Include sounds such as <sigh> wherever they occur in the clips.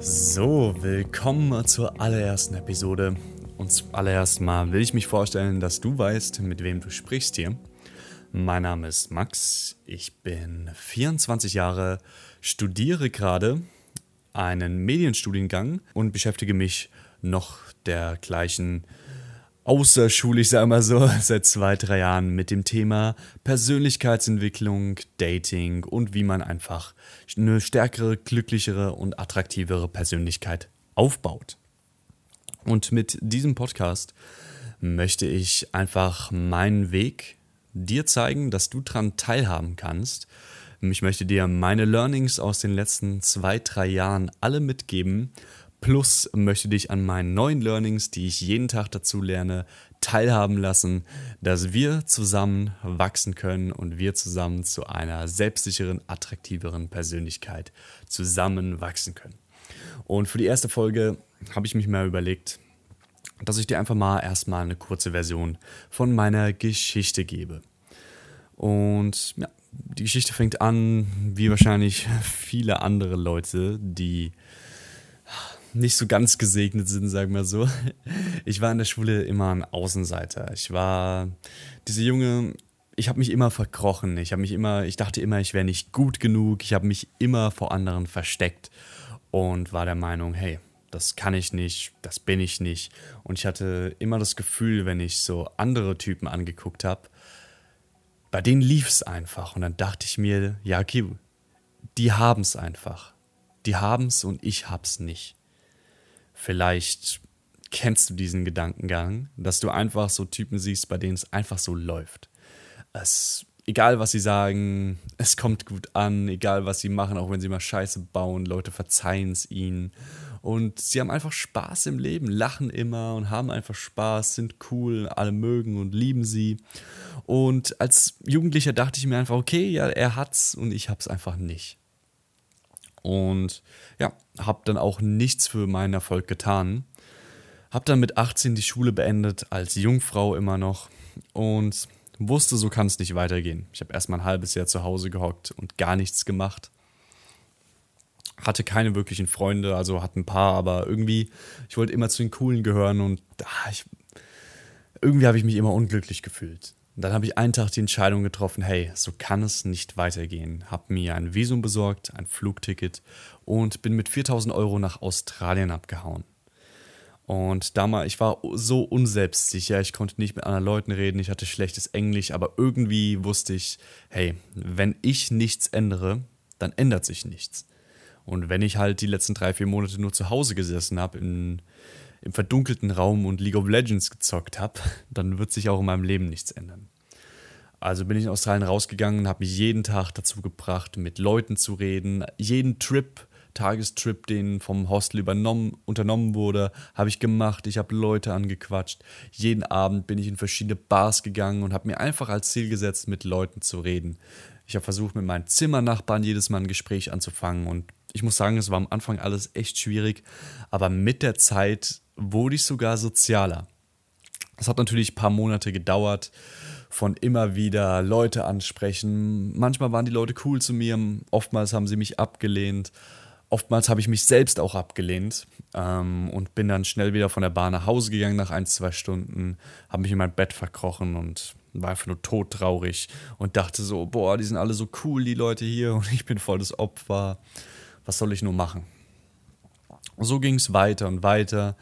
So, willkommen zur allerersten Episode. Und zuallererst mal will ich mich vorstellen, dass du weißt, mit wem du sprichst hier. Mein Name ist Max, ich bin 24 Jahre, studiere gerade einen Medienstudiengang und beschäftige mich noch der gleichen außerschulisch, sagen wir so, <laughs> seit zwei, drei Jahren mit dem Thema Persönlichkeitsentwicklung, Dating und wie man einfach eine stärkere, glücklichere und attraktivere Persönlichkeit aufbaut. Und mit diesem Podcast möchte ich einfach meinen Weg dir zeigen, dass du daran teilhaben kannst. Ich möchte dir meine Learnings aus den letzten zwei, drei Jahren alle mitgeben Plus möchte dich an meinen neuen Learnings, die ich jeden Tag dazu lerne, teilhaben lassen, dass wir zusammen wachsen können und wir zusammen zu einer selbstsicheren, attraktiveren Persönlichkeit zusammen wachsen können. Und für die erste Folge habe ich mich mal überlegt, dass ich dir einfach mal erstmal eine kurze Version von meiner Geschichte gebe. Und ja, die Geschichte fängt an, wie wahrscheinlich <laughs> viele andere Leute, die nicht so ganz gesegnet sind, sagen wir so. Ich war in der Schule immer ein Außenseiter. Ich war diese junge, ich habe mich immer verkrochen. Ich habe mich immer, ich dachte immer, ich wäre nicht gut genug. Ich habe mich immer vor anderen versteckt und war der Meinung, hey, das kann ich nicht, das bin ich nicht. Und ich hatte immer das Gefühl, wenn ich so andere Typen angeguckt habe, bei denen lief es einfach. Und dann dachte ich mir, ja, okay, die haben es einfach. Die haben es und ich hab's nicht. Vielleicht kennst du diesen Gedankengang, dass du einfach so Typen siehst, bei denen es einfach so läuft. Es, egal was sie sagen, <laughs> es kommt gut an, egal was sie machen, auch wenn sie mal Scheiße bauen, Leute verzeihen es ihnen. Und sie haben einfach Spaß im Leben, lachen immer und haben einfach Spaß, sind cool, alle mögen und lieben sie. Und als Jugendlicher dachte ich mir einfach, okay, ja, er hat's und ich hab's einfach nicht. Und ja, habe dann auch nichts für meinen Erfolg getan. Habe dann mit 18 die Schule beendet, als Jungfrau immer noch. Und wusste, so kann es nicht weitergehen. Ich habe erstmal ein halbes Jahr zu Hause gehockt und gar nichts gemacht. Hatte keine wirklichen Freunde, also hatte ein paar, aber irgendwie, ich wollte immer zu den Coolen gehören und ah, ich, irgendwie habe ich mich immer unglücklich gefühlt. Und dann habe ich einen Tag die Entscheidung getroffen, hey, so kann es nicht weitergehen. Habe mir ein Visum besorgt, ein Flugticket und bin mit 4000 Euro nach Australien abgehauen. Und damals, ich war so unselbstsicher, ich konnte nicht mit anderen Leuten reden, ich hatte schlechtes Englisch, aber irgendwie wusste ich, hey, wenn ich nichts ändere, dann ändert sich nichts. Und wenn ich halt die letzten drei, vier Monate nur zu Hause gesessen habe, in im verdunkelten Raum und League of Legends gezockt habe, dann wird sich auch in meinem Leben nichts ändern. Also bin ich in Australien rausgegangen habe mich jeden Tag dazu gebracht, mit Leuten zu reden. Jeden Trip, Tagestrip, den vom Hostel übernommen, unternommen wurde, habe ich gemacht. Ich habe Leute angequatscht. Jeden Abend bin ich in verschiedene Bars gegangen und habe mir einfach als Ziel gesetzt, mit Leuten zu reden. Ich habe versucht, mit meinen Zimmernachbarn jedes Mal ein Gespräch anzufangen und ich muss sagen, es war am Anfang alles echt schwierig, aber mit der Zeit wurde ich sogar sozialer. Es hat natürlich ein paar Monate gedauert, von immer wieder Leute ansprechen. Manchmal waren die Leute cool zu mir, oftmals haben sie mich abgelehnt. Oftmals habe ich mich selbst auch abgelehnt ähm, und bin dann schnell wieder von der Bahn nach Hause gegangen nach ein, zwei Stunden, habe mich in mein Bett verkrochen und war einfach nur todtraurig und dachte so, boah, die sind alle so cool, die Leute hier und ich bin voll das Opfer. Was soll ich nur machen? So ging es weiter und weiter.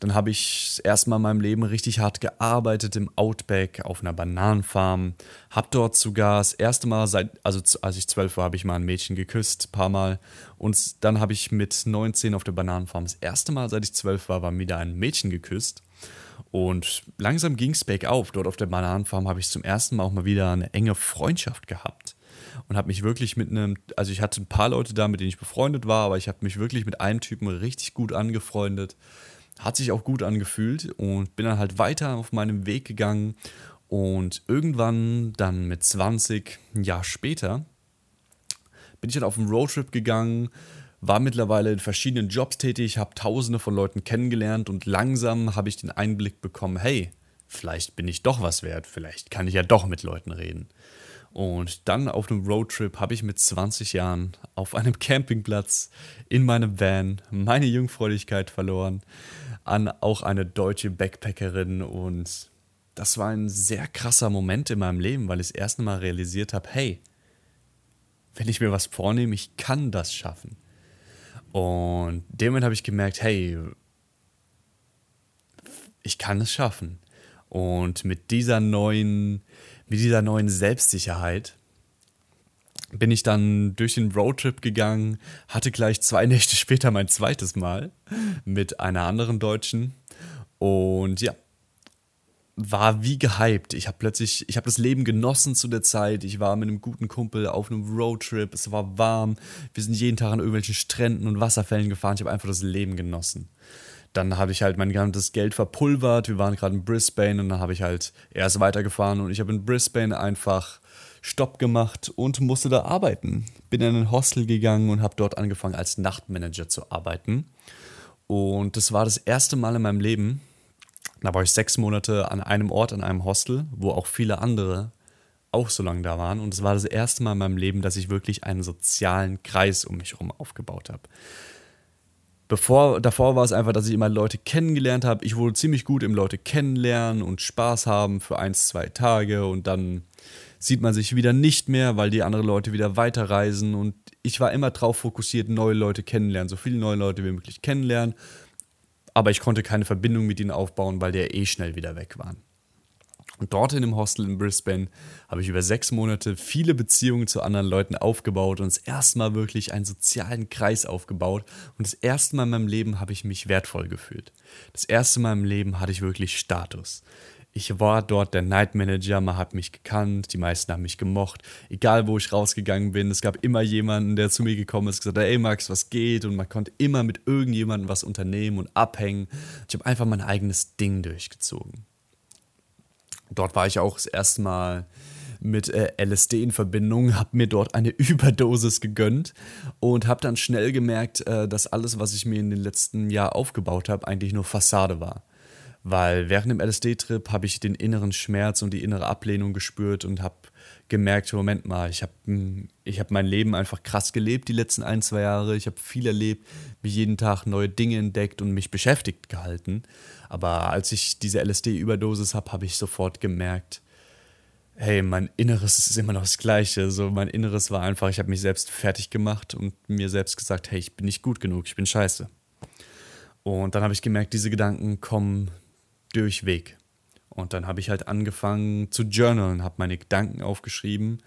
Dann habe ich erstmal in meinem Leben richtig hart gearbeitet im Outback auf einer Bananenfarm. Hab dort sogar das erste Mal, seit, also als ich zwölf war, habe ich mal ein Mädchen geküsst, ein paar Mal. Und dann habe ich mit 19 auf der Bananenfarm das erste Mal, seit ich zwölf war, war wieder ein Mädchen geküsst. Und langsam ging es bergauf. Dort auf der Bananenfarm habe ich zum ersten Mal auch mal wieder eine enge Freundschaft gehabt. Und habe mich wirklich mit einem, also ich hatte ein paar Leute da, mit denen ich befreundet war, aber ich habe mich wirklich mit einem Typen richtig gut angefreundet. Hat sich auch gut angefühlt und bin dann halt weiter auf meinem Weg gegangen und irgendwann dann mit 20, ein Jahr später, bin ich dann auf einen Roadtrip gegangen, war mittlerweile in verschiedenen Jobs tätig, habe tausende von Leuten kennengelernt und langsam habe ich den Einblick bekommen, hey, vielleicht bin ich doch was wert, vielleicht kann ich ja doch mit Leuten reden. Und dann auf einem Roadtrip habe ich mit 20 Jahren auf einem <laughs> Campingplatz in meinem Van meine Jungfräulichkeit verloren an auch eine deutsche Backpackerin und das war ein sehr krasser Moment in meinem Leben, weil ich das erste Mal realisiert habe, hey, wenn ich mir was vornehme, ich kann das schaffen. Und dem habe ich gemerkt, hey, ich kann es schaffen. Und mit dieser neuen, mit dieser neuen Selbstsicherheit bin ich dann durch den Roadtrip gegangen, hatte gleich zwei <laughs> Nächte später mein zweites Mal mit einer anderen Deutschen. Und ja, war wie gehypt. Ich habe plötzlich, ich habe das Leben genossen zu der Zeit. Ich war mit einem guten Kumpel auf einem Roadtrip. Es war warm. Wir sind jeden Tag an irgendwelchen Stränden und Wasserfällen gefahren. Ich habe einfach das Leben genossen. Dann habe ich halt mein ganzes Geld verpulvert. Wir waren gerade in Brisbane und dann habe ich halt erst weitergefahren und ich habe in Brisbane einfach Stopp gemacht und musste da arbeiten. Bin in ein Hostel gegangen und habe dort angefangen als Nachtmanager zu arbeiten. Und das war das erste Mal in meinem Leben, da war ich sechs Monate an einem Ort, an einem Hostel, wo auch viele andere auch so lange da waren. Und es war das erste Mal in meinem Leben, dass ich wirklich einen sozialen Kreis um mich herum aufgebaut habe. Bevor, davor war es einfach, dass ich immer Leute kennengelernt habe. Ich wurde ziemlich gut im Leute kennenlernen und Spaß haben für ein, zwei Tage und dann sieht man sich wieder nicht mehr, weil die anderen Leute wieder weiterreisen und ich war immer darauf fokussiert, neue Leute kennenlernen, so viele neue Leute wie möglich kennenlernen aber ich konnte keine Verbindung mit ihnen aufbauen, weil die eh schnell wieder weg waren. Und dort in dem Hostel in Brisbane habe ich über sechs Monate viele Beziehungen zu anderen Leuten aufgebaut und das erste Mal wirklich einen sozialen Kreis aufgebaut. Und das erste Mal in meinem Leben habe ich mich wertvoll gefühlt. Das erste Mal im Leben hatte ich wirklich Status. Ich war dort der Night Manager, man hat mich gekannt, die meisten haben mich gemocht. Egal wo ich rausgegangen bin, es gab immer jemanden, der zu mir gekommen ist gesagt hat, ey Max, was geht? Und man konnte immer mit irgendjemandem was unternehmen und abhängen. Ich habe einfach mein eigenes Ding durchgezogen. Dort war ich auch das erste Mal mit äh, LSD in Verbindung, habe mir dort eine <laughs> Überdosis gegönnt und habe dann schnell gemerkt, äh, dass alles, was ich mir in den letzten Jahr aufgebaut habe, eigentlich nur Fassade war. Weil während dem LSD-Trip habe ich den inneren Schmerz und die innere Ablehnung gespürt und habe gemerkt, Moment mal, ich habe hm, ich hab mein Leben einfach krass gelebt die letzten ein, zwei Jahre. Ich habe viel erlebt, mich jeden Tag neue Dinge entdeckt und mich beschäftigt gehalten. Aber als ich diese LSD-Überdosis habe, habe ich sofort gemerkt, hey, mein Inneres ist immer noch das Gleiche. So, mein Inneres war einfach, ich habe mich selbst fertig gemacht und mir selbst gesagt, hey, ich bin nicht gut genug, ich bin scheiße. Und dann habe ich gemerkt, diese Gedanken kommen durchweg. Und dann habe ich halt angefangen zu journalen, habe meine Gedanken aufgeschrieben.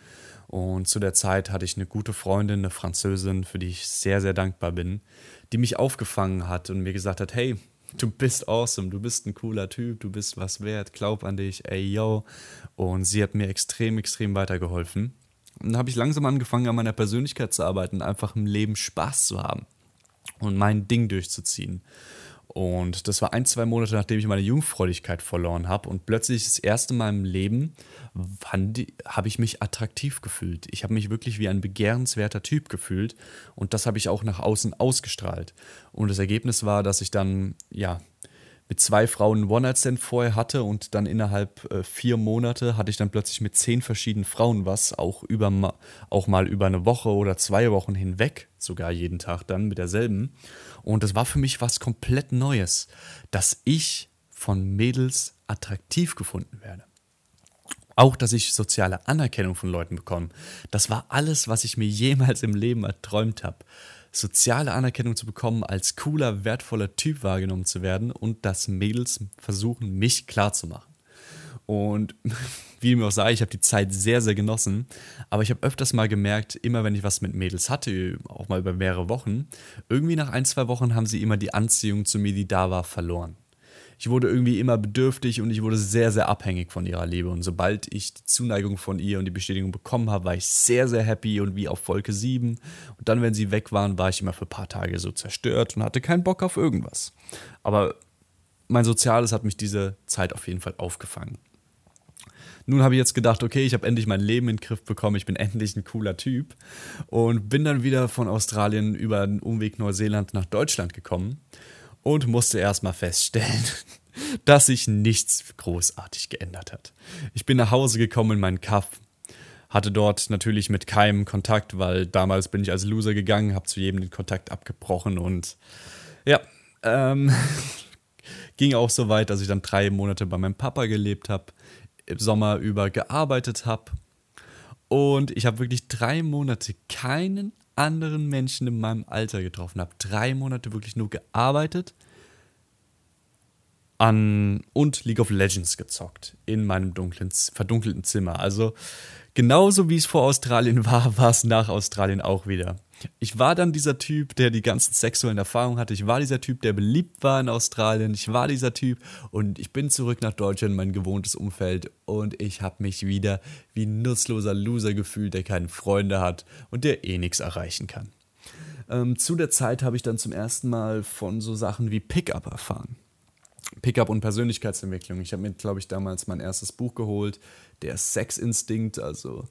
Und zu der Zeit hatte ich eine gute Freundin, eine Französin, für die ich sehr, sehr dankbar bin, die mich aufgefangen hat und mir gesagt hat, hey, du bist awesome, du bist ein cooler Typ, du bist was wert, glaub an dich, ey yo. Und sie hat mir extrem, extrem weitergeholfen. Und dann habe ich langsam angefangen, an meiner Persönlichkeit zu arbeiten, einfach im Leben Spaß zu haben und mein Ding durchzuziehen. Und das war ein, zwei Monate, nachdem ich meine Jungfräulichkeit verloren habe. Und plötzlich das erste Mal im Leben habe ich mich attraktiv gefühlt. Ich habe mich wirklich wie ein begehrenswerter Typ gefühlt. Und das habe ich auch nach außen ausgestrahlt. Und das Ergebnis war, dass ich dann, ja, mit zwei Frauen One-Night-Stand vorher hatte und dann innerhalb äh, vier Monate hatte ich dann plötzlich mit zehn verschiedenen Frauen was, auch, über, auch mal über eine Woche oder zwei Wochen hinweg, sogar jeden Tag dann mit derselben. Und das war für mich was komplett Neues, dass ich von Mädels attraktiv gefunden werde. Auch, dass ich soziale Anerkennung von Leuten bekomme. Das war alles, was ich mir jemals im Leben erträumt habe soziale Anerkennung zu bekommen, als cooler, wertvoller Typ wahrgenommen zu werden und dass Mädels versuchen, mich klarzumachen. Und <laughs> wie mir auch sage, ich habe die Zeit sehr, sehr genossen. Aber ich habe öfters mal gemerkt, immer wenn ich was mit Mädels hatte, auch mal über mehrere Wochen, irgendwie nach ein, zwei Wochen haben sie immer die Anziehung zu mir, die da war, verloren. ich wurde irgendwie immer bedürftig und ich wurde sehr, sehr abhängig von ihrer Liebe. Und sobald ich die Zuneigung von ihr und die Bestätigung bekommen habe, war ich sehr, sehr happy und wie auf Wolke 7. Und dann, wenn sie weg waren, war ich immer für ein paar Tage so zerstört und hatte keinen Bock auf irgendwas. Aber mein Soziales hat mich diese Zeit auf jeden Fall aufgefangen. Nun habe ich jetzt gedacht, okay, ich habe endlich mein Leben in den Griff bekommen, ich bin endlich ein cooler Typ und bin dann wieder von Australien über den Umweg Neuseeland nach Deutschland gekommen und musste erstmal feststellen, <laughs> dass sich nichts großartig geändert hat. Ich bin nach Hause gekommen in meinen Kaff, hatte dort natürlich mit keinem Kontakt, weil damals bin ich als Loser gegangen, habe zu jedem den Kontakt abgebrochen und ja, ähm, <laughs> ging auch so weit, dass ich dann drei Monate bei meinem Papa gelebt habe, im Sommer über gearbeitet habe und ich habe wirklich drei Monate keinen anderen Menschen in meinem Alter getroffen habe. Drei Monate wirklich nur gearbeitet an und League of Legends gezockt in meinem dunklen, verdunkelten Zimmer. Also genauso wie es vor Australien <laughs> war, war es nach Australien auch wieder. Ich war dann dieser Typ, der die ganzen sexuellen Erfahrungen hatte. Ich war dieser Typ, der beliebt war in Australien. Ich war dieser Typ und ich bin zurück nach Deutschland, mein gewohntes Umfeld und ich habe mich wieder wie ein nutzloser Loser gefühlt, der keine Freunde hat und der eh nichts erreichen kann. Ähm, zu der Zeit habe ich dann zum ersten Mal von so Sachen wie Pickup erfahren. Pickup und Persönlichkeitsentwicklung. Ich habe mir, glaube ich, damals mein erstes Buch geholt, der Sexinstinkt, also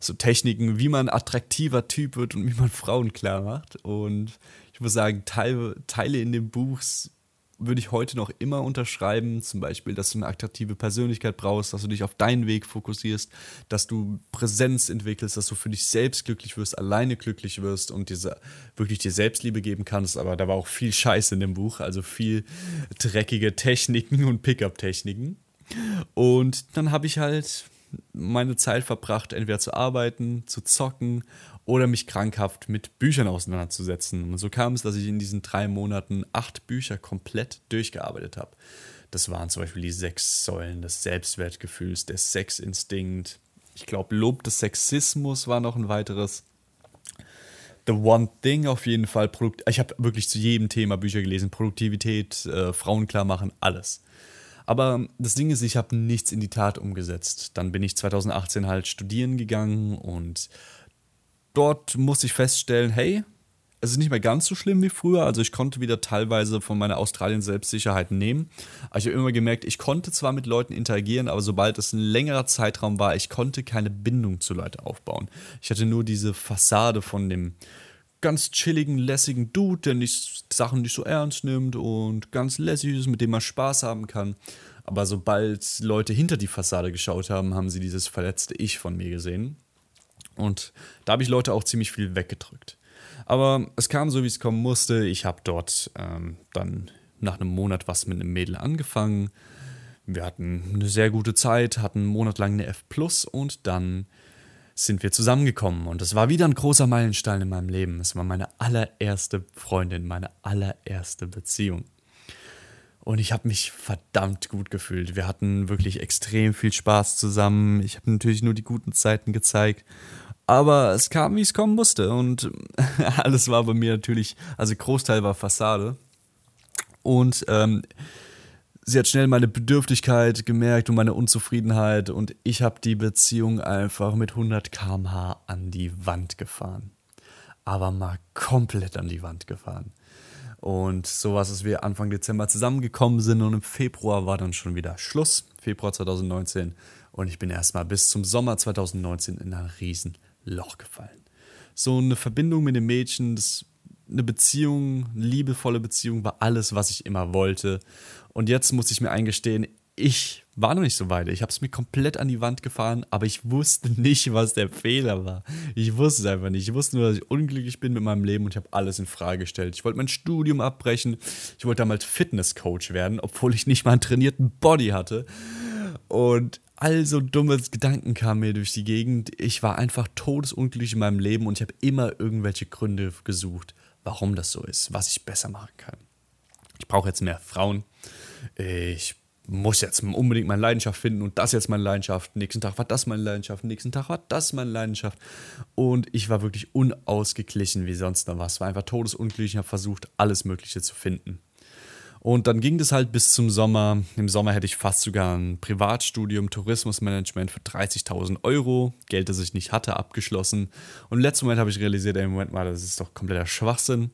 so Techniken, wie man attraktiver Typ wird und wie man Frauen klar macht. Und ich muss sagen, Teile, Teile in dem Buch würde ich heute noch immer unterschreiben. Zum Beispiel, dass du eine attraktive Persönlichkeit brauchst, dass du dich auf deinen Weg fokussierst, dass du Präsenz entwickelst, dass du für dich selbst glücklich wirst, alleine glücklich wirst und diese wirklich dir Selbstliebe geben kannst. Aber da war auch viel Scheiß in dem Buch, also viel dreckige Techniken und Pickup-Techniken. Und dann habe ich halt meine Zeit verbracht, entweder zu arbeiten, zu zocken oder mich krankhaft mit Büchern auseinanderzusetzen. Und so kam es, dass ich in diesen drei Monaten acht Bücher komplett durchgearbeitet habe. Das waren zum Beispiel die sechs Säulen des Selbstwertgefühls, der Sexinstinkt. Ich glaube, Lob des Sexismus war noch ein weiteres. The One Thing auf jeden Fall. Produkt ich habe wirklich zu jedem Thema Bücher gelesen. Produktivität, äh, Frauen klar machen, alles. Aber das Ding ist, ich habe nichts in die Tat umgesetzt. Dann bin ich 2018 halt studieren gegangen und dort musste ich feststellen, hey, es ist nicht mehr ganz so schlimm wie früher. Also ich konnte wieder teilweise von meiner Australien-Selbstsicherheit nehmen. Aber ich habe immer gemerkt, ich konnte zwar mit Leuten interagieren, aber sobald es ein längerer Zeitraum war, ich konnte keine Bindung zu Leuten aufbauen. Ich hatte nur diese Fassade von dem ganz chilligen, lässigen Dude, der nicht, Sachen nicht so ernst nimmt und ganz lässig ist, mit dem man Spaß haben kann. Aber sobald Leute hinter die Fassade geschaut haben, haben sie dieses verletzte Ich von mir gesehen. Und da habe ich Leute auch ziemlich viel weggedrückt. Aber es kam so, wie es kommen musste. Ich habe dort ähm, dann nach einem Monat was mit einem Mädel angefangen. Wir hatten eine sehr gute Zeit, hatten einen Monat lang eine F und dann sind wir zusammengekommen und es war wieder ein großer Meilenstein in meinem Leben. Es war meine allererste Freundin, meine allererste Beziehung. Und ich habe mich verdammt gut gefühlt. Wir hatten wirklich extrem viel Spaß zusammen. Ich habe natürlich nur die guten Zeiten gezeigt. Aber es kam, wie es kommen musste. Und <laughs> alles war bei mir natürlich, also Großteil war Fassade. Und ähm, sie hat schnell meine Bedürftigkeit gemerkt und meine Unzufriedenheit und ich habe die Beziehung einfach mit 100 km/h an die Wand gefahren. Aber mal komplett an die Wand gefahren. Und so war es, dass wir Anfang Dezember zusammengekommen sind und im Februar war dann schon wieder Schluss, Februar 2019. Und ich bin erstmal bis zum Sommer 2019 in ein Riesenloch gefallen. So eine Verbindung mit dem Mädchen, das eine Beziehung, liebevolle Beziehung war alles, was ich immer wollte. Und jetzt muss ich mir eingestehen, ich war noch nicht so weit. Ich habe es mir komplett an die Wand gefahren, aber ich wusste <laughs> nicht, was der Fehler war. Ich wusste es einfach nicht. Ich wusste nur, dass ich unglücklich bin mit meinem Leben und ich habe alles in Frage gestellt. Ich wollte mein Studium abbrechen. Ich wollte damals Fitnesscoach werden, obwohl ich nicht mal einen trainierten Body hatte. Und all so dummes Gedanken kamen mir durch die Gegend. Ich war einfach todesunglücklich in meinem Leben und ich habe immer irgendwelche Gründe gesucht warum das so ist, was ich besser machen kann. Ich brauche jetzt mehr Frauen. Ich muss jetzt unbedingt meine Leidenschaft finden und das jetzt meine Leidenschaft. Nächsten Tag war das meine Leidenschaft, nächsten Tag war das meine Leidenschaft. Und ich war wirklich unausgeglichen wie sonst noch was. War einfach todesunglücklich. Ich habe versucht, alles Mögliche zu finden. Und dann ging das halt bis zum Sommer. Im Sommer hätte ich fast sogar ein Privatstudium Tourismusmanagement für 30.000 Euro, Geld, das ich nicht hatte, abgeschlossen. Und im letzten Moment habe ich realisiert, ey, Moment mal, das ist doch kompletter Schwachsinn.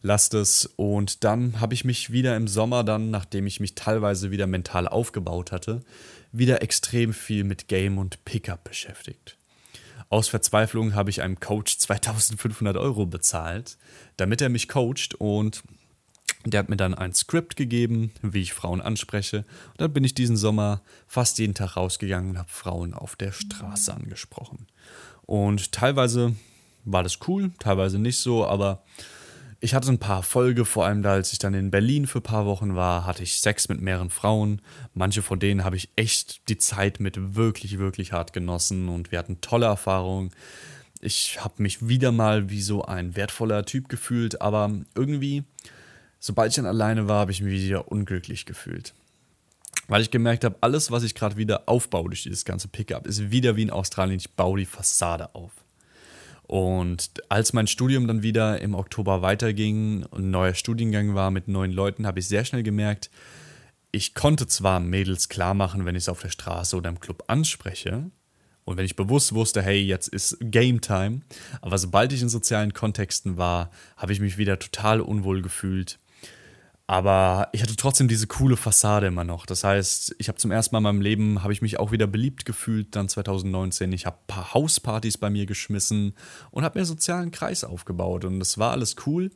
Lasst es. Und dann habe ich mich wieder im Sommer dann, nachdem ich mich teilweise wieder mental aufgebaut hatte, wieder extrem viel mit Game und Pickup beschäftigt. Aus Verzweiflung habe ich einem Coach 2500 Euro bezahlt, damit er mich coacht und der hat mir dann ein Skript gegeben, wie ich Frauen anspreche. Und dann bin ich diesen Sommer fast jeden Tag rausgegangen und habe Frauen auf der Straße angesprochen. Und teilweise war das cool, teilweise nicht so, aber ich hatte ein paar Erfolge, vor allem da, als ich dann in Berlin für ein paar Wochen war, hatte ich Sex mit mehreren Frauen. Manche von denen habe ich echt die Zeit mit wirklich, wirklich hart genossen und wir hatten tolle Erfahrungen. Ich habe mich wieder mal wie so ein wertvoller Typ gefühlt, aber irgendwie sobald ich dann alleine war, habe ich mich wieder unglücklich gefühlt. Weil ich gemerkt habe, alles, was ich gerade wieder aufbaue durch dieses ganze Pickup, ist wieder wie in Australien. Ich baue die Fassade auf. Und als mein Studium dann wieder im Oktober weiterging und ein neuer Studiengang war mit neuen Leuten, habe ich sehr schnell gemerkt, ich konnte zwar Mädels klar machen, wenn ich es auf der Straße oder im Club anspreche, und wenn ich bewusst wusste, hey, jetzt ist Game Time, aber sobald ich in sozialen Kontexten war, habe ich mich wieder total unwohl gefühlt aber ich hatte trotzdem diese coole Fassade immer noch. Das heißt, ich habe zum ersten Mal in meinem Leben, habe ich mich auch wieder beliebt gefühlt, dann 2019. Ich habe ein paar Hauspartys bei mir geschmissen und habe mir einen sozialen Kreis aufgebaut. Und das war alles cool.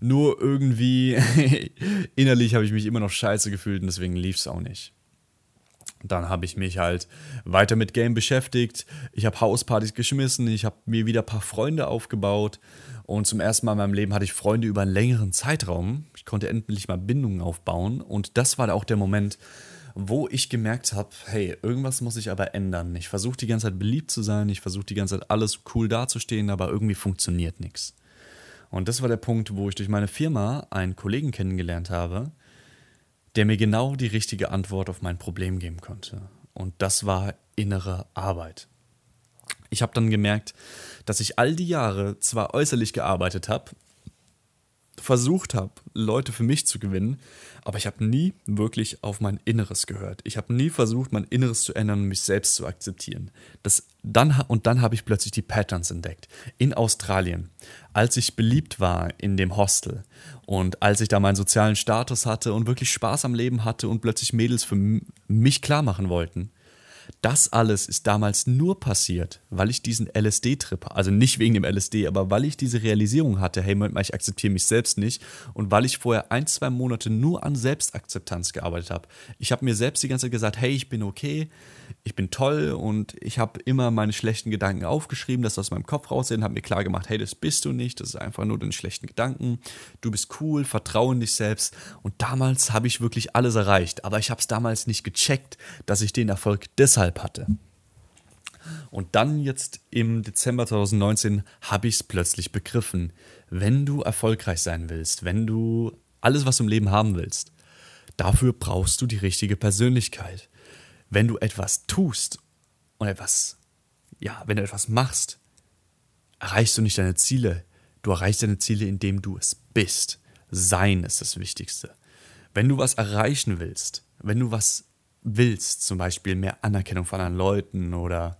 Nur irgendwie <laughs> innerlich habe ich mich immer noch scheiße gefühlt und deswegen lief es auch nicht. Dann habe ich mich halt weiter mit Game beschäftigt. Ich habe Hauspartys geschmissen. Ich habe mir wieder ein paar Freunde aufgebaut. Und zum ersten Mal in meinem Leben hatte ich Freunde über einen längeren Zeitraum. Ich konnte endlich mal Bindungen aufbauen. Und das war auch der Moment, wo ich gemerkt habe, hey, irgendwas muss ich aber ändern. Ich versuche die ganze Zeit beliebt zu sein. Ich versuche die ganze Zeit alles cool dazustehen, aber irgendwie funktioniert nichts. Und das war der Punkt, wo ich durch meine Firma einen Kollegen kennengelernt habe, der mir genau die richtige Antwort auf mein Problem geben konnte. Und das war innere Arbeit. Ich habe dann gemerkt, dass ich all die Jahre zwar äußerlich gearbeitet habe, versucht habe, Leute für mich zu gewinnen, aber ich habe nie wirklich auf mein Inneres gehört. Ich habe nie versucht, mein Inneres zu ändern und mich selbst zu akzeptieren. Das dann, und dann habe ich plötzlich die Patterns entdeckt. In Australien, als ich beliebt war in dem Hostel und als ich da meinen sozialen Status hatte und wirklich Spaß am Leben hatte und plötzlich Mädels für mich klar machen wollten, das alles ist damals nur passiert, weil ich diesen LSD-Trip, also nicht wegen dem LSD, aber weil ich diese Realisierung hatte, hey, Moment mal, ich akzeptiere mich selbst nicht und weil ich vorher ein, zwei Monate nur an Selbstakzeptanz gearbeitet habe. Ich habe mir selbst die ganze Zeit gesagt, hey, ich bin okay, ich bin toll und ich habe immer meine schlechten Gedanken aufgeschrieben, dass aus meinem Kopf raussehen, habe mir klar gemacht, hey, das bist du nicht, das ist einfach nur deine schlechten Gedanken, du bist cool, vertraue in dich selbst und damals habe ich wirklich alles erreicht, aber ich habe es damals nicht gecheckt, dass ich den Erfolg deshalb hatte. Und dann jetzt im Dezember 2019 habe ich es plötzlich begriffen. Wenn du erfolgreich sein willst, wenn du alles, was du im Leben haben willst, dafür brauchst du die richtige Persönlichkeit wenn du etwas tust und etwas, ja, wenn du etwas machst, erreichst du nicht deine Ziele. Du erreichst deine Ziele, indem du es bist. Sein ist das Wichtigste. Wenn du was erreichen willst, wenn du was willst, zum Beispiel mehr Anerkennung von anderen Leuten oder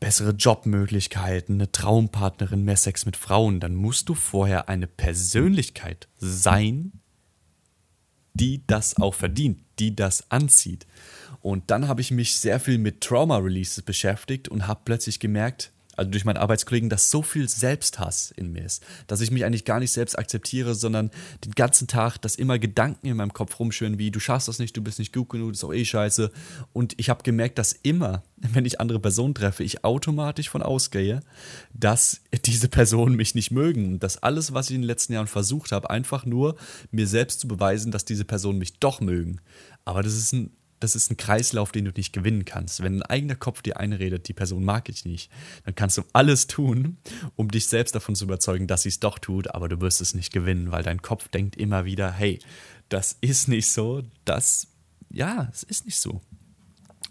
bessere Jobmöglichkeiten, eine Traumpartnerin, mehr Sex mit Frauen, dann musst du vorher eine Persönlichkeit sein, die das auch verdient, die das anzieht. Und dann habe ich mich sehr viel mit Trauma-Releases beschäftigt und habe plötzlich gemerkt, also durch meinen Arbeitskollegen, dass so viel Selbsthass in mir ist, dass ich mich eigentlich gar nicht selbst akzeptiere, sondern den ganzen Tag, dass immer Gedanken in meinem Kopf rumschwirren, wie du schaffst das nicht, du bist nicht gut genug, das ist auch eh scheiße. Und ich habe gemerkt, dass immer, <laughs> wenn ich andere Personen treffe, ich automatisch von ausgehe, dass <laughs> diese Personen mich nicht mögen und dass alles, was ich in den letzten Jahren versucht habe, einfach nur mir selbst zu beweisen, dass diese Personen mich doch mögen. Aber das ist ein das ist ein Kreislauf, den du nicht gewinnen kannst. Wenn ein eigener Kopf dir einredet, die Person mag ich nicht, dann kannst du alles tun, um dich selbst davon zu überzeugen, dass sie es doch tut, aber du wirst es nicht gewinnen, weil dein Kopf denkt immer wieder, hey, das ist nicht so, das, ja, es ist nicht so.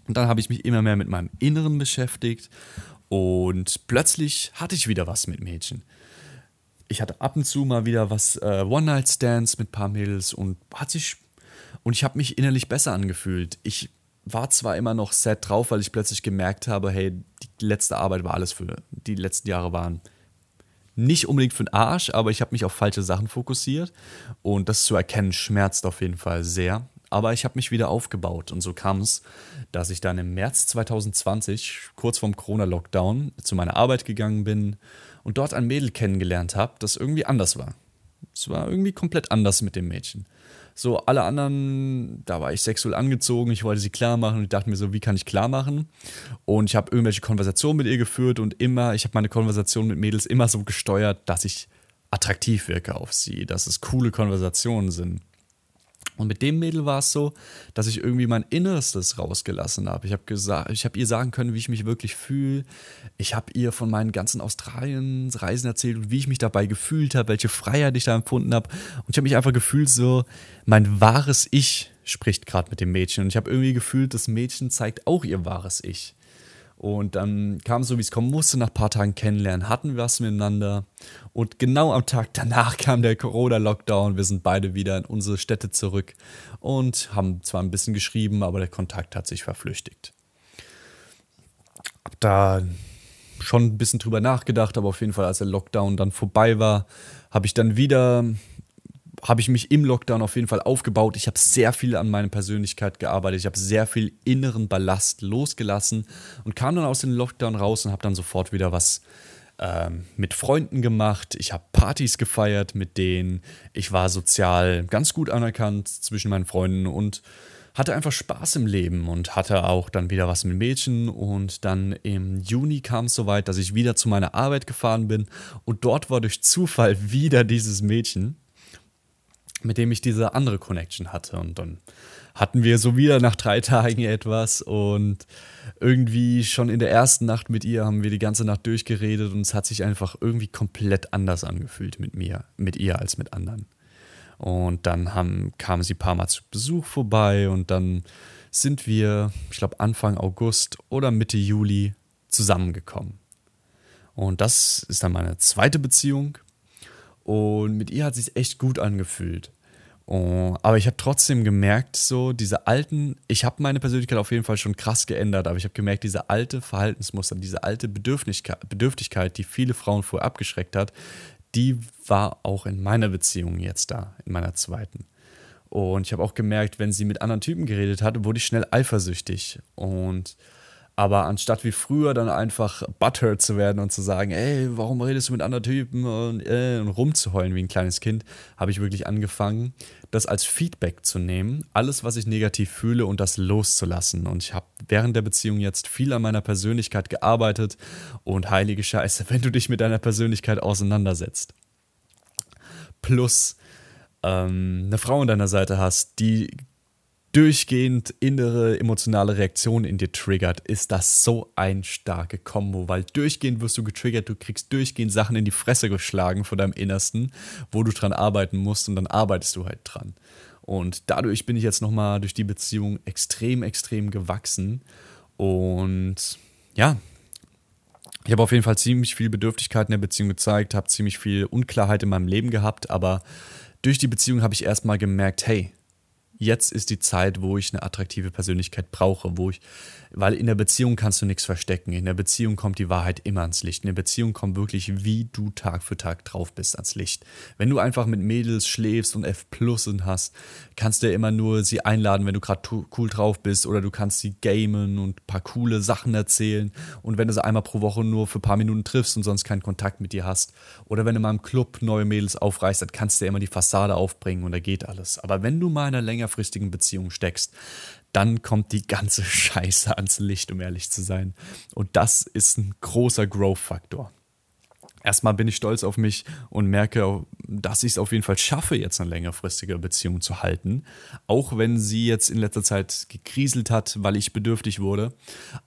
Und dann habe ich mich immer mehr mit meinem Inneren beschäftigt und plötzlich hatte ich wieder was mit Mädchen ich hatte ab und zu mal wieder was äh, One-Night-Stands mit ein paar Mädels und hat sich und ich habe mich innerlich besser angefühlt. Ich war zwar immer noch sad drauf, weil ich plötzlich gemerkt habe, hey, die letzte Arbeit war alles für, die letzten Jahre waren nicht unbedingt für den Arsch, aber ich habe mich auf falsche Sachen fokussiert und das zu erkennen schmerzt auf jeden Fall sehr. Aber ich habe mich wieder aufgebaut und so kam es, dass ich dann im März 2020, kurz vorm Corona-Lockdown, zu meiner Arbeit gegangen bin und dort ein Mädel kennengelernt habe, das irgendwie anders war. Es war irgendwie komplett anders mit dem Mädchen. So, alle anderen, da war ich sexuell angezogen, ich wollte sie klar machen und ich dachte mir so, wie kann ich klar machen? Und ich habe irgendwelche Konversationen mit ihr geführt und immer, ich habe meine Konversationen mit Mädels immer so gesteuert, dass ich attraktiv wirke auf sie, dass es coole Konversationen sind. Und mit dem Mädel war es so, dass ich irgendwie mein Innerstes rausgelassen habe. Ich habe gesagt, ihr sagen können, wie ich mich wirklich fühle. Ich habe ihr von meinen ganzen Australien-Reisen erzählt und wie ich mich dabei gefühlt habe, welche Freiheit ich da empfunden habe. Und ich habe mich einfach gefühlt so, mein wahres Ich spricht gerade mit dem Mädchen. Und ich habe irgendwie gefühlt, das Mädchen zeigt auch ihr wahres Ich. Und dann kam so, wie es kommen musste, nach ein paar Tagen kennenlernen, hatten wir was miteinander. Und genau am Tag danach kam der Corona-Lockdown. Wir sind beide wieder in unsere Städte zurück und haben zwar ein bisschen geschrieben, aber der Kontakt hat sich verflüchtigt. Hab da schon ein bisschen drüber nachgedacht, aber auf jeden Fall, als der Lockdown dann vorbei war, habe ich dann wieder habe ich mich im Lockdown auf jeden Fall aufgebaut. Ich habe sehr viel an meiner Persönlichkeit gearbeitet. Ich habe sehr viel inneren Ballast losgelassen und kam dann aus dem Lockdown raus und habe dann sofort wieder was ähm, mit Freunden gemacht. Ich habe Partys gefeiert mit denen. Ich war sozial ganz gut anerkannt zwischen meinen Freunden und hatte einfach Spaß im Leben und hatte auch dann wieder was mit Mädchen. Und dann im Juni kam es soweit, dass ich wieder zu meiner Arbeit gefahren bin. Und dort war durch Zufall <laughs> wieder dieses Mädchen mit dem ich diese andere Connection hatte. Und dann hatten wir so wieder nach drei Tagen etwas und irgendwie schon in der ersten Nacht mit ihr haben wir die ganze Nacht durchgeredet und es hat sich einfach irgendwie komplett anders angefühlt mit mir, mit ihr als mit anderen. Und dann haben, kamen sie ein paar Mal zu Besuch vorbei und dann sind wir, ich glaube Anfang August oder Mitte Juli zusammengekommen. Und das ist dann meine zweite Beziehung. Und mit ihr hat es sich echt gut angefühlt. Oh, aber ich habe trotzdem gemerkt, so diese alten, ich habe meine Persönlichkeit auf jeden Fall schon krass geändert, aber ich habe gemerkt, diese alte Verhaltensmuster, diese alte Bedürftigkeit, Bedürftigkeit, die viele Frauen vorher abgeschreckt hat, die war auch in meiner Beziehung jetzt da, in meiner zweiten. Und ich habe auch gemerkt, wenn sie mit anderen Typen geredet hat, wurde ich schnell eifersüchtig. Und aber anstatt wie früher dann einfach butthurt zu werden und zu sagen, ey, warum redest du mit anderen Typen und, äh, und rumzuheulen wie ein kleines Kind, habe ich wirklich angefangen, das als Feedback zu nehmen, alles, was ich negativ fühle und das loszulassen. Und ich habe während der Beziehung jetzt viel an meiner Persönlichkeit gearbeitet und heilige Scheiße, <laughs> wenn du dich mit deiner Persönlichkeit auseinandersetzt. Plus ähm, eine Frau an deiner Seite hast, die durchgehend innere emotionale Reaktionen in dir triggert, ist das so ein starke Kombo, weil durchgehend wirst du getriggert, du kriegst durchgehend Sachen in die Fresse geschlagen von deinem Innersten, wo du dran arbeiten musst und dann arbeitest du halt dran. Und dadurch bin ich jetzt nochmal durch die Beziehung extrem, extrem gewachsen und ja, ich habe auf jeden Fall ziemlich viel Bedürftigkeit in der Beziehung gezeigt, habe ziemlich viel Unklarheit in meinem Leben gehabt, aber durch die Beziehung habe ich erstmal gemerkt, hey, jetzt ist die Zeit, wo ich eine attraktive Persönlichkeit brauche, wo ich, weil in der Beziehung kannst du nichts verstecken. In der Beziehung kommt die Wahrheit immer ans Licht. In der Beziehung kommt wirklich, wie du Tag für Tag drauf bist, ans Licht. Wenn du einfach mit Mädels schläfst und F Plusen hast, kannst du ja immer nur sie einladen, wenn du gerade cool drauf bist oder du kannst sie gamen und ein paar coole Sachen erzählen. Und wenn du sie einmal pro Woche nur für ein paar Minuten triffst und sonst keinen Kontakt mit dir hast oder wenn du mal im Club neue Mädels aufreißt, dann kannst du ja immer die Fassade aufbringen und da geht alles. Aber wenn du mal in einer länger längerfristigen Beziehung steckst, dann kommt die ganze <laughs> Scheiße ans Licht, um ehrlich zu sein. Und das ist ein großer Growth-Faktor. Erstmal bin ich stolz auf mich und merke, dass ich es auf jeden Fall schaffe, jetzt eine längerfristige Beziehung zu halten. Auch wenn sie jetzt in letzter Zeit gekriselt hat, weil ich bedürftig wurde.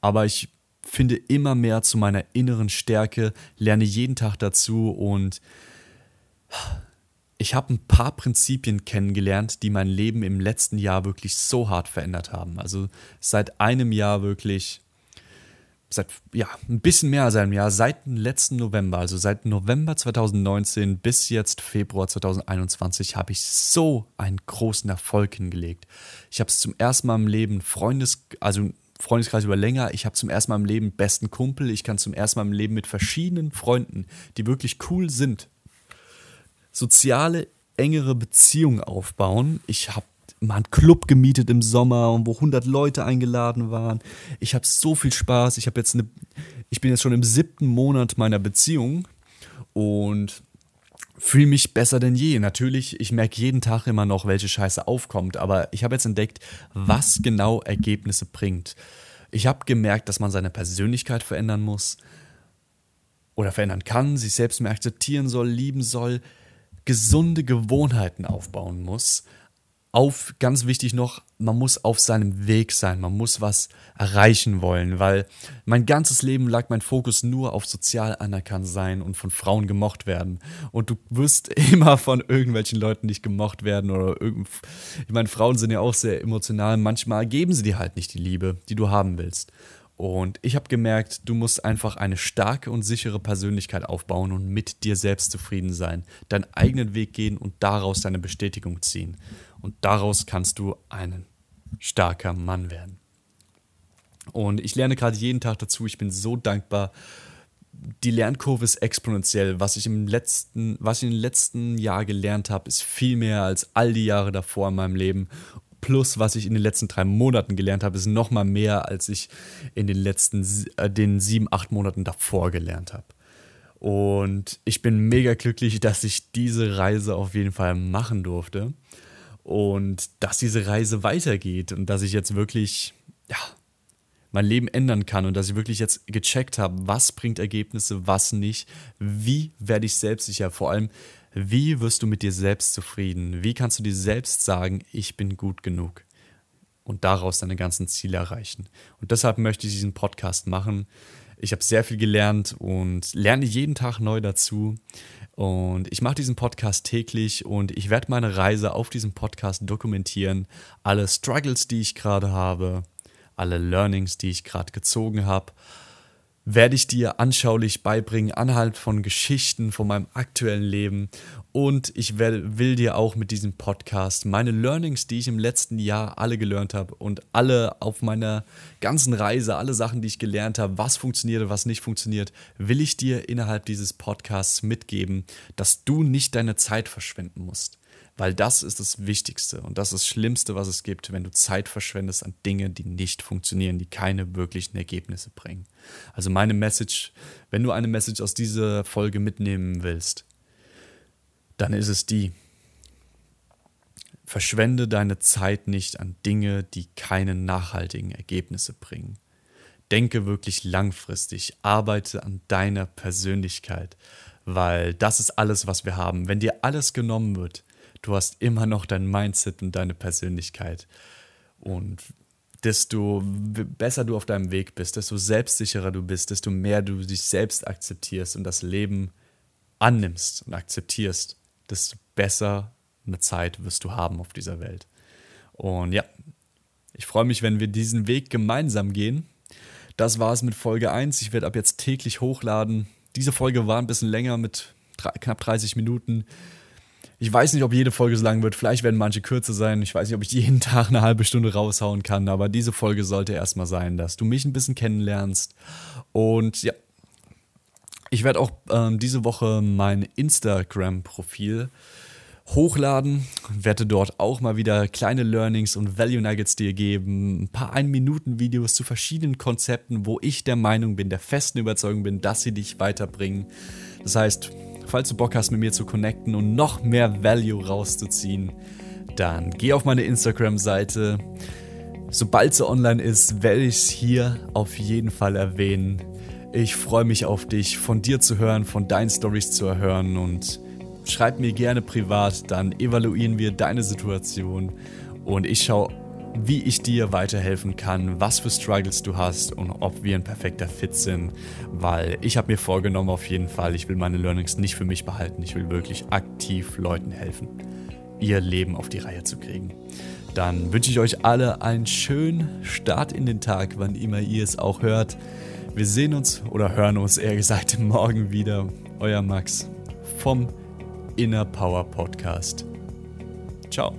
Aber ich finde immer mehr zu meiner inneren Stärke, lerne jeden Tag dazu und ich habe ein paar Prinzipien kennengelernt, die mein Leben im letzten Jahr wirklich so hart verändert haben. Also seit einem Jahr wirklich seit ja, ein bisschen mehr als einem Jahr, seit dem letzten November, also seit November 2019 bis jetzt Februar 2021, habe ich so einen großen Erfolg hingelegt. Ich habe es zum ersten Mal im Leben Freundes, also Freundeskreis über länger, ich habe zum ersten Mal im Leben besten Kumpel, ich kann zum ersten Mal im Leben mit verschiedenen Freunden, die wirklich cool sind, soziale, engere Beziehungen aufbauen. Ich habe mal einen Club gemietet im Sommer, wo 100 Leute eingeladen waren. Ich habe so viel Spaß. Ich jetzt eine, ich bin jetzt schon im siebten Monat meiner Beziehung und fühle mich besser denn je. Natürlich, ich merke jeden Tag immer noch, welche Scheiße aufkommt, aber ich habe jetzt entdeckt, was genau Ergebnisse bringt. Ich habe gemerkt, dass man seine Persönlichkeit verändern muss oder verändern kann, sich selbst mehr akzeptieren soll, lieben soll, gesunde Gewohnheiten aufbauen muss auf, ganz wichtig noch, man muss auf seinem Weg sein, man muss was erreichen wollen, weil mein ganzes Leben lag mein Fokus nur auf sozial anerkannt sein und von Frauen gemocht werden. Und du wirst <laughs> immer von irgendwelchen Leuten nicht gemocht werden oder irgend, ich meine, Frauen sind ja auch sehr emotional, manchmal geben sie dir halt nicht die Liebe, die du haben willst. Und ich habe gemerkt, du musst einfach eine starke und sichere Persönlichkeit aufbauen und mit dir selbst zufrieden sein, deinen eigenen Weg gehen und daraus deine Bestätigung ziehen. Und daraus kannst du ein starker Mann werden. Und ich lerne gerade jeden Tag dazu. Ich bin so dankbar. Die Lernkurve ist exponentiell. Was ich im letzten, was ich im letzten Jahr gelernt habe, ist viel mehr als all die Jahre davor in meinem Leben. Plus, was ich in den letzten drei Monaten gelernt habe, ist noch mal mehr, als ich in den letzten äh, den sieben, acht Monaten davor gelernt habe. Und ich bin mega glücklich, dass ich diese Reise auf jeden Fall machen durfte und dass diese Reise weitergeht und dass ich jetzt wirklich, ja, mein Leben ändern kann und dass ich wirklich jetzt gecheckt habe, was bringt Ergebnisse, was nicht, wie werde ich selbstsicher, vor allem, wie wirst du mit dir selbst zufrieden, wie kannst du dir selbst sagen, ich bin gut genug und daraus deine ganzen Ziele erreichen. Und deshalb möchte ich diesen Podcast machen. Ich habe sehr viel gelernt und lerne jeden Tag neu dazu. Und ich mache diesen Podcast täglich und ich werde meine Reise auf diesem Podcast dokumentieren. Alle Struggles, die ich gerade habe, alle Learnings, die ich gerade gezogen habe werde ich dir anschaulich beibringen anhand von Geschichten von meinem aktuellen Leben. Und ich will, will dir auch mit diesem Podcast meine Learnings, die ich im letzten Jahr alle gelernt habe und alle auf meiner ganzen Reise, alle Sachen, die ich gelernt habe, was funktioniert und was nicht funktioniert, will ich dir innerhalb dieses Podcasts mitgeben, dass du nicht deine Zeit verschwenden musst. Weil das ist das Wichtigste und das ist das Schlimmste, was es gibt, wenn du Zeit verschwendest an Dinge, die nicht funktionieren, die keine wirklichen Ergebnisse bringen. Also meine Message, wenn du eine Message aus dieser Folge mitnehmen willst, dann ist es die, verschwende deine Zeit nicht an Dinge, die keine nachhaltigen Ergebnisse bringen. Denke wirklich langfristig, arbeite an deiner Persönlichkeit, weil das ist alles, was wir haben. Wenn dir alles genommen wird, du hast immer noch dein Mindset und deine Persönlichkeit. Und desto besser du auf deinem Weg bist, desto selbstsicherer du bist, desto mehr du dich selbst akzeptierst und das Leben annimmst und akzeptierst, desto besser eine Zeit wirst du haben auf dieser Welt. Und ja, ich freue mich, wenn wir diesen Weg gemeinsam gehen. Das war es mit Folge 1. Ich werde ab jetzt täglich hochladen. Diese Folge war ein bisschen länger mit knapp 30 Minuten. Ich weiß nicht, ob jede Folge so lang wird. Vielleicht werden manche kürzer sein. Ich weiß nicht, ob ich jeden Tag eine halbe Stunde raushauen kann. Aber diese Folge sollte erstmal sein, dass du mich ein bisschen kennenlernst. Und ja, ich werde auch ähm, diese Woche mein Instagram-Profil hochladen, werde dort auch mal wieder kleine Learnings und Value Nuggets dir geben, ein paar Ein-Minuten-Videos zu verschiedenen Konzepten, wo ich der Meinung bin, der festen Überzeugung bin, dass sie dich weiterbringen. Das heißt, falls du Bock hast, mit mir zu connecten und noch mehr Value rauszuziehen, dann geh auf meine Instagram-Seite. Sobald sie online ist, werde ich es hier auf jeden Fall erwähnen. Ich freue mich auf dich, von dir zu hören, von deinen Stories zu hören und schreib mir gerne privat, dann evaluieren wir deine Situation und ich schaue wie ich dir weiterhelfen kann, was für Struggles du hast und ob wir ein perfekter Fit sind, weil ich habe mir vorgenommen auf jeden Fall, ich will meine Learnings nicht für mich behalten, ich will wirklich aktiv Leuten helfen, ihr Leben auf die Reihe zu kriegen. Dann wünsche ich euch alle einen schönen Start in den Tag, wann immer ihr es auch hört. Wir sehen uns oder hören uns eher gesagt <laughs> morgen wieder. Euer Max vom Inner Power Podcast. Ciao.